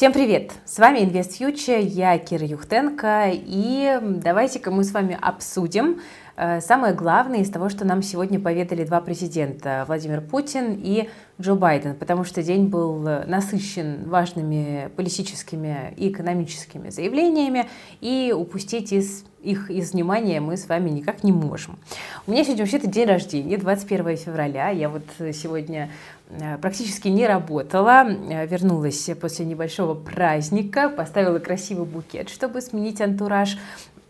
Всем привет! С вами Invest Future, я Кира Юхтенко, и давайте-ка мы с вами обсудим самое главное из того, что нам сегодня поведали два президента, Владимир Путин и Джо Байден, потому что день был насыщен важными политическими и экономическими заявлениями, и упустить из их из внимания мы с вами никак не можем. У меня сегодня вообще-то день рождения, 21 февраля. Я вот сегодня Э, практически не работала, э, вернулась после небольшого праздника, поставила красивый букет, чтобы сменить антураж.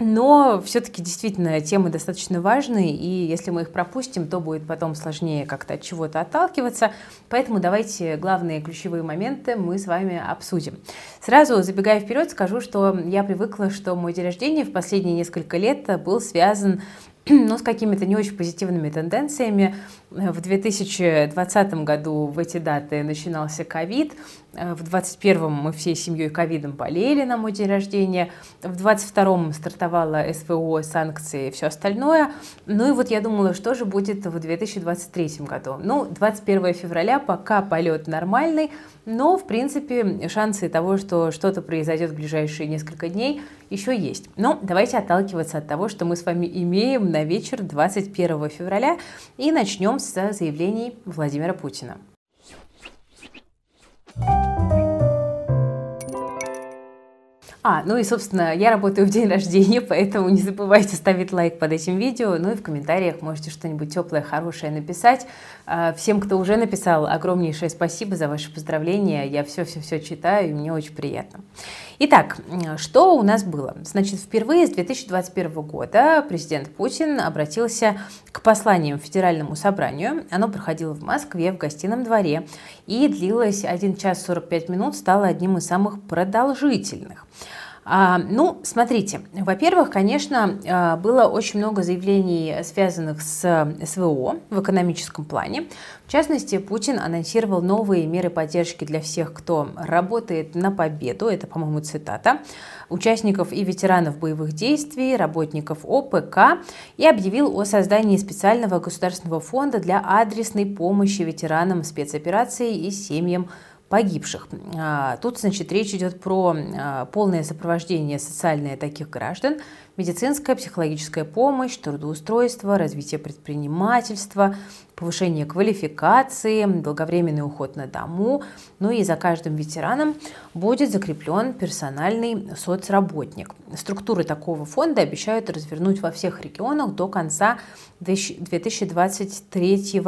Но все-таки действительно темы достаточно важные, и если мы их пропустим, то будет потом сложнее как-то от чего-то отталкиваться. Поэтому давайте главные ключевые моменты мы с вами обсудим. Сразу забегая вперед, скажу, что я привыкла, что мой день рождения в последние несколько лет был связан но с какими-то не очень позитивными тенденциями. В 2020 году в эти даты начинался ковид, в 2021 мы всей семьей ковидом болели на мой день рождения, в 2022 стартовала СВО, санкции и все остальное. Ну и вот я думала, что же будет в 2023 году. Ну, 21 февраля пока полет нормальный, но, в принципе, шансы того, что что-то произойдет в ближайшие несколько дней, еще есть. Но давайте отталкиваться от того, что мы с вами имеем на вечер 21 февраля и начнем с заявлений Владимира Путина. you А, ну и, собственно, я работаю в день рождения, поэтому не забывайте ставить лайк под этим видео, ну и в комментариях можете что-нибудь теплое, хорошее написать. А, всем, кто уже написал, огромнейшее спасибо за ваши поздравления, я все-все-все читаю, и мне очень приятно. Итак, что у нас было? Значит, впервые с 2021 года президент Путин обратился к посланиям Федеральному собранию. Оно проходило в Москве, в гостином дворе, и длилось 1 час 45 минут, стало одним из самых продолжительных. А, ну, смотрите, во-первых, конечно, а, было очень много заявлений, связанных с СВО в экономическом плане. В частности, Путин анонсировал новые меры поддержки для всех, кто работает на победу, это, по-моему, цитата, участников и ветеранов боевых действий, работников ОПК, и объявил о создании специального государственного фонда для адресной помощи ветеранам спецопераций и семьям погибших. А, тут, значит, речь идет про а, полное сопровождение социальное таких граждан, медицинская, психологическая помощь, трудоустройство, развитие предпринимательства, повышение квалификации, долговременный уход на дому. Ну и за каждым ветераном будет закреплен персональный соцработник. Структуры такого фонда обещают развернуть во всех регионах до конца 2023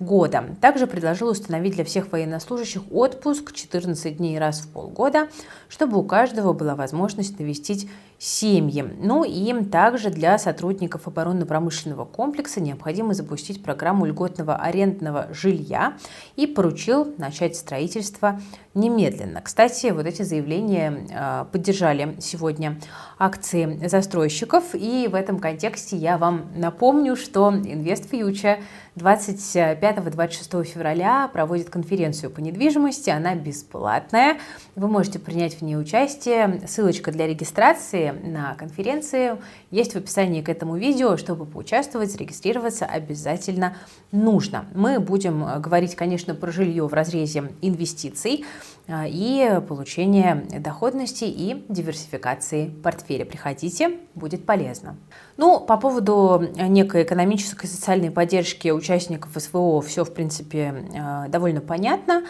года. Также предложил установить для всех военнослужащих отпуск 14 дней раз в полгода, чтобы у каждого была возможность навестить семьи. Ну и также для сотрудников оборонно-промышленного комплекса необходимо запустить программу льготного арендного жилья и поручил начать строительство немедленно. Кстати, вот эти заявления а, поддержали сегодня акции застройщиков. И в этом контексте я вам напомню, что Invest Future 25-26 февраля проводит конференцию по недвижимости. Она бесплатная. Вы можете принять в ней участие. Ссылочка для регистрации на конференции есть в описании к этому видео. Чтобы поучаствовать, зарегистрироваться обязательно нужно. Мы будем говорить, конечно, про жилье в разрезе инвестиций и получения доходности и диверсификации портфеля. Приходите, будет полезно. Ну, по поводу некой экономической и социальной поддержки участников СВО все, в принципе, а, довольно понятно.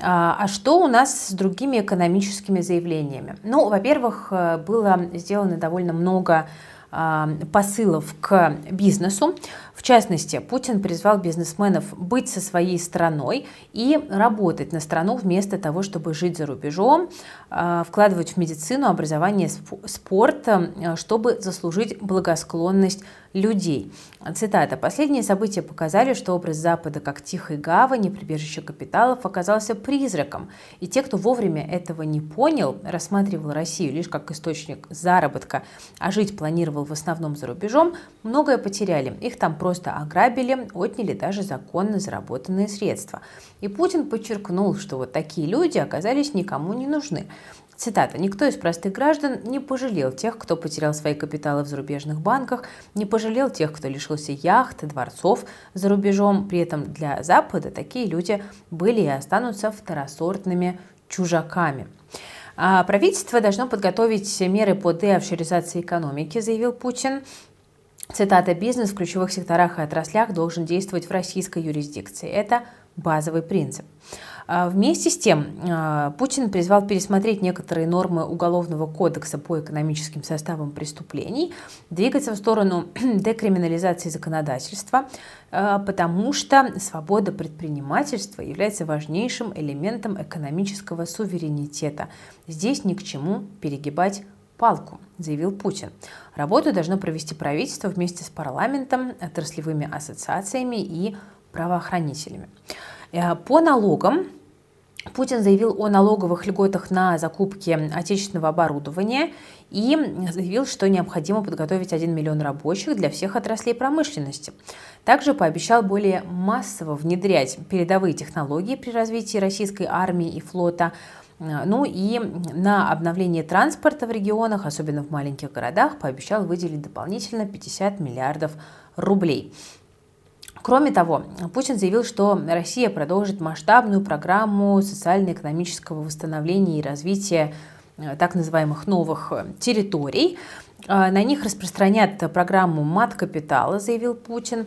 А, а что у нас с другими экономическими заявлениями? Ну, во-первых, было сделано довольно много а, посылов к бизнесу. В частности, Путин призвал бизнесменов быть со своей страной и работать на страну вместо того, чтобы жить за рубежом, а, вкладывать в медицину, образование, спорт, чтобы заслужить благосклонность людей. Цитата. «Последние события показали, что образ Запада как тихой гавани, прибежище капиталов оказался призраком. И те, кто вовремя этого не понял, рассматривал Россию лишь как источник заработка, а жить планировал в основном за рубежом, многое потеряли. Их там просто ограбили, отняли даже законно заработанные средства. И Путин подчеркнул, что вот такие люди оказались никому не нужны. Цитата. «Никто из простых граждан не пожалел тех, кто потерял свои капиталы в зарубежных банках, не пожалел тех, кто лишился яхт, дворцов за рубежом. При этом для Запада такие люди были и останутся второсортными чужаками». А правительство должно подготовить меры по деофшоризации экономики, заявил Путин. Цитата, бизнес в ключевых секторах и отраслях должен действовать в российской юрисдикции. Это базовый принцип. А вместе с тем, а, Путин призвал пересмотреть некоторые нормы Уголовного кодекса по экономическим составам преступлений, двигаться в сторону декриминализации законодательства, а, потому что свобода предпринимательства является важнейшим элементом экономического суверенитета. Здесь ни к чему перегибать палку, заявил Путин. Работу должно провести правительство вместе с парламентом, отраслевыми ассоциациями и правоохранителями. Э, по налогам Путин заявил о налоговых льготах на закупки отечественного оборудования и заявил, что необходимо подготовить 1 миллион рабочих для всех отраслей промышленности. Также пообещал более массово внедрять передовые технологии при развитии российской армии и флота, ну и на обновление транспорта в регионах, особенно в маленьких городах, пообещал выделить дополнительно 50 миллиардов рублей. Кроме того, Путин заявил, что Россия продолжит масштабную программу социально-экономического восстановления и развития э, так называемых новых э, территорий. Э, на них распространят программу мат-капитала, заявил Путин.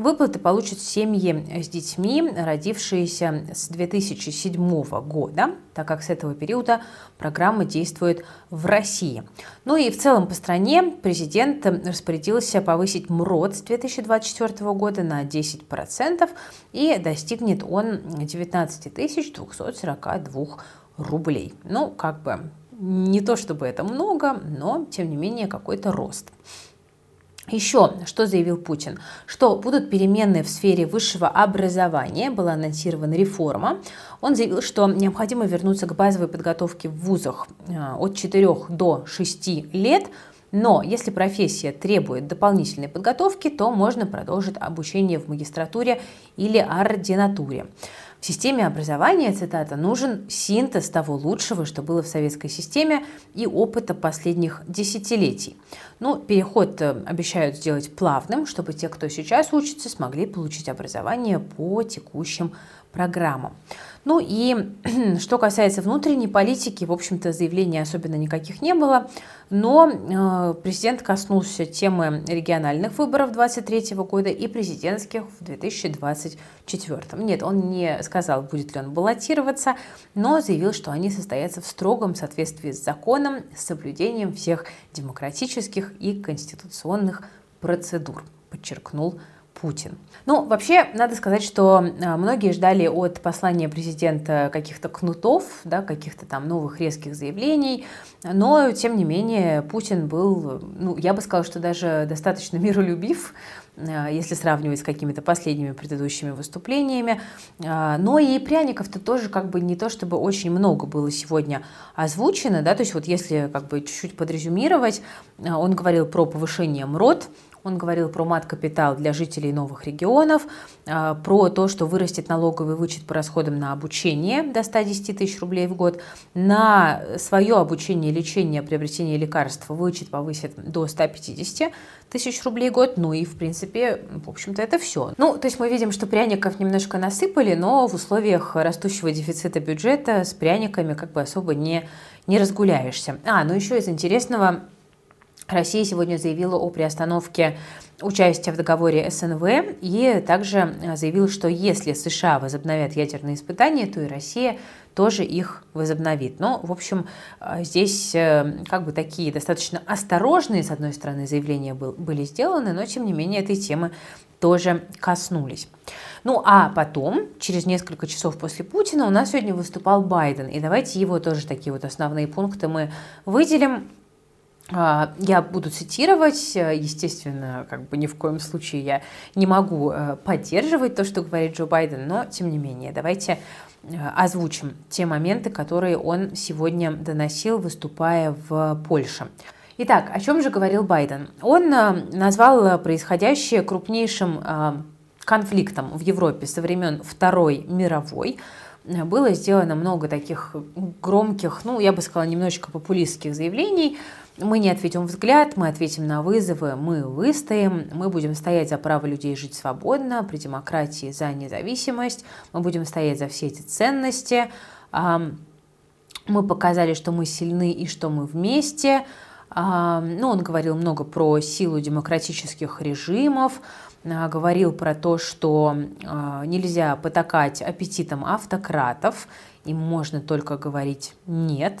Выплаты получат семьи с детьми, родившиеся с 2007 года, так как с этого периода программа действует в России. Ну и в целом по стране президент распорядился повысить МРОД с 2024 года на 10% и достигнет он 19 242 рублей. Ну, как бы не то чтобы это много, но тем не менее какой-то рост. Еще, что заявил Путин? Что будут перемены в сфере высшего образования, была анонсирована реформа. Он заявил, что необходимо вернуться к базовой подготовке в вузах э, от 4 до 6 лет, но если профессия требует дополнительной подготовки, то можно продолжить обучение в магистратуре или ординатуре. В системе образования, цитата, нужен синтез того лучшего, что было в советской системе и опыта последних десятилетий. Ну, переход э, обещают сделать плавным, чтобы те, кто сейчас учится, смогли получить образование по текущим программам. Ну и что касается внутренней политики, в общем-то, заявлений особенно никаких не было, но э, президент коснулся темы региональных выборов 2023 года и президентских в 2024. Нет, он не сказал, будет ли он баллотироваться, но заявил, что они состоятся в строгом соответствии с законом, с соблюдением всех демократических и конституционных процедур, подчеркнул Путин. Ну, вообще, надо сказать, что а, многие ждали от послания президента каких-то кнутов, да, каких-то там новых резких заявлений, но, тем не менее, Путин был, ну, я бы сказала, что даже достаточно миролюбив, а, если сравнивать с какими-то последними предыдущими выступлениями. А, но и пряников-то тоже как бы не то, чтобы очень много было сегодня озвучено, да, то есть вот если как бы чуть-чуть подрезюмировать, он говорил про повышение МРОД, он говорил про мат-капитал для жителей новых регионов, а, про то, что вырастет налоговый вычет по расходам на обучение до 110 тысяч рублей в год, на свое обучение, лечение, приобретение лекарств вычет повысит до 150 тысяч рублей в год, ну и, в принципе, в общем-то, это все. Ну, то есть мы видим, что пряников немножко насыпали, но в условиях растущего дефицита бюджета с пряниками как бы особо не, не разгуляешься. А, ну еще из интересного, Россия сегодня заявила о приостановке участия в договоре СНВ и также э, заявила, что если США возобновят ядерные испытания, то и Россия тоже их возобновит. Но, в общем, э, здесь э, как бы такие достаточно осторожные, с одной стороны, заявления были сделаны, но, тем не менее, этой темы тоже коснулись. Ну а потом, через несколько часов после Путина, у нас сегодня выступал Байден. И давайте его тоже такие вот основные пункты мы выделим. А, я буду цитировать, естественно, как бы ни в коем случае я не могу э, поддерживать то, что говорит Джо Байден, но тем не менее, давайте э, озвучим те моменты, которые он сегодня доносил, выступая в Польше. Итак, о чем же говорил Байден? Он э, назвал происходящее крупнейшим конфликтом в Европе со времен Второй мировой было сделано много таких громких, ну, я бы сказала, немножечко популистских заявлений. Мы не ответим взгляд, мы ответим на вызовы, мы выстоим, мы будем стоять за право людей жить свободно, при демократии за независимость, мы будем стоять за все эти ценности. Мы показали, что мы сильны и что мы вместе. Ну, он говорил много про силу демократических режимов, а, говорил про то, что а, нельзя потакать аппетитам автократов, им можно только говорить «нет».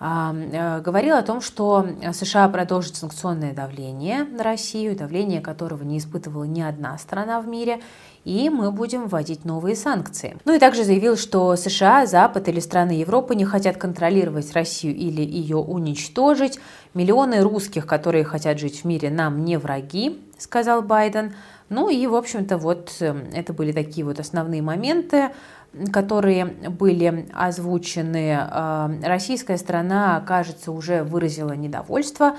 Говорил о том, что США продолжит санкционное давление на Россию, давление которого не испытывала ни одна страна в мире, и мы будем вводить новые санкции. Ну и также заявил, что США, Запад или страны Европы не хотят контролировать Россию или ее уничтожить. Миллионы русских, которые хотят жить в мире, нам не враги, сказал Байден. Ну и, в общем-то, вот эм, это были такие вот основные моменты которые были озвучены. Эм, российская сторона, кажется, уже выразила недовольство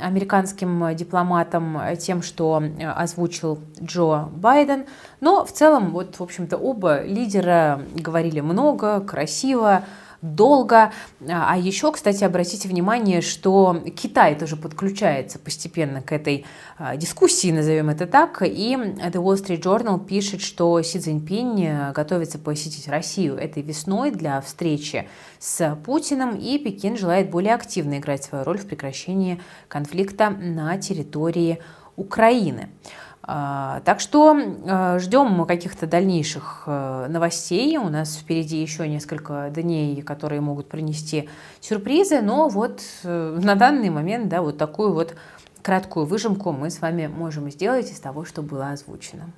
американским дипломатам тем, что э, озвучил Джо Байден. Но в целом, вот, в общем-то, оба лидера говорили много, красиво, долго. А еще, кстати, обратите внимание, что Китай тоже подключается постепенно к этой а, дискуссии, назовем это так, и The Wall Street Journal пишет, что Си Цзиньпинь э, готовится посетить Россию этой весной для встречи с Путиным, и Пекин желает более активно играть свою роль в прекращении конфликта на территории Украины. А, так что а, ждем каких-то дальнейших э, новостей. У нас впереди еще несколько дней, которые могут принести сюрпризы. Но вот э, на данный момент, да, вот такую вот краткую выжимку мы с вами можем сделать из того, что было озвучено.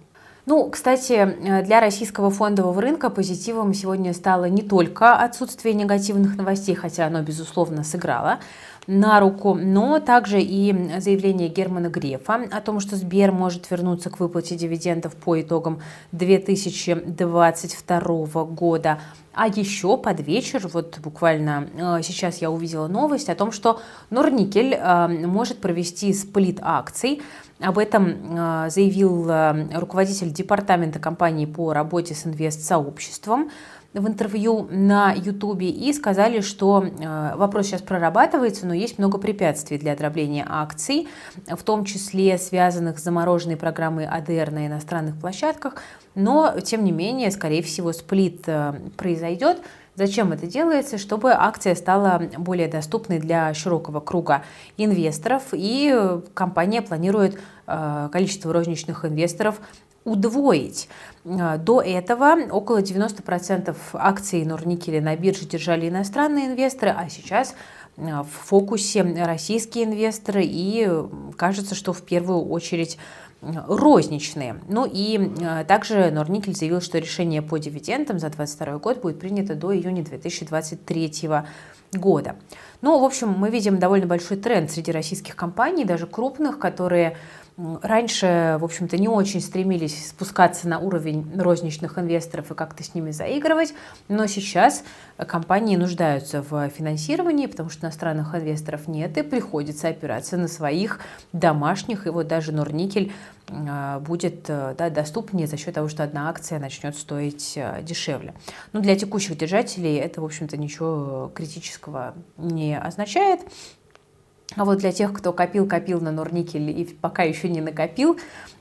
Ну, кстати, э, для российского фондового рынка позитивом сегодня стало не только отсутствие негативных новостей, хотя оно, безусловно, сыграло на руку, но также и заявление Германа Грефа о том, что Сбер может вернуться к выплате дивидендов по итогам 2022 года. А еще под вечер, вот буквально э, сейчас я увидела новость о том, что Норникель э, может провести сплит акций. Об этом э, заявил руководитель департамента компании по работе с инвест-сообществом в интервью на Ютубе и сказали, что э, вопрос сейчас прорабатывается, но есть много препятствий для дробления акций, в том числе связанных с замороженной программой АДР на иностранных площадках. Но, тем не менее, скорее всего, сплит э, произойдет. Зачем это делается? Чтобы акция стала более доступной для широкого круга инвесторов, и компания планирует э, количество розничных инвесторов удвоить. А, до этого около 90% акций Норникеля на бирже держали иностранные инвесторы, а сейчас а, в фокусе российские инвесторы и кажется, что в первую очередь розничные. Ну и также Норникель заявил, что решение по дивидендам за 2022 год будет принято до июня 2023 года. Ну, в общем, мы видим довольно большой тренд среди российских компаний, даже крупных, которые раньше, в общем-то, не очень стремились спускаться на уровень розничных инвесторов и как-то с ними заигрывать, но сейчас компании нуждаются в финансировании, потому что иностранных инвесторов нет, и приходится опираться на своих домашних, и вот даже Норникель а, будет э, да, доступнее за счет того, что одна акция начнет стоить э, дешевле. Но для текущих держателей это, в общем-то, ничего критического не означает. А вот для тех, кто копил-копил на Норникель и пока еще не накопил,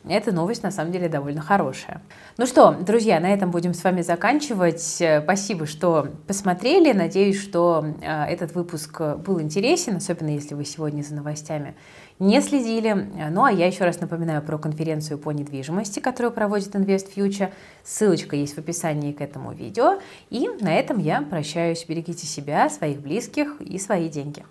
эта новость на самом деле довольно хорошая. Ну что, друзья, на этом будем с вами заканчивать. Спасибо, что посмотрели. Надеюсь, что э, этот выпуск был интересен, особенно если вы сегодня за новостями не следили. Ну а я еще раз напоминаю про конференцию по недвижимости, которую проводит Invest Future. Ссылочка есть в описании к этому видео. И на этом я прощаюсь. Берегите себя, своих близких и свои деньги.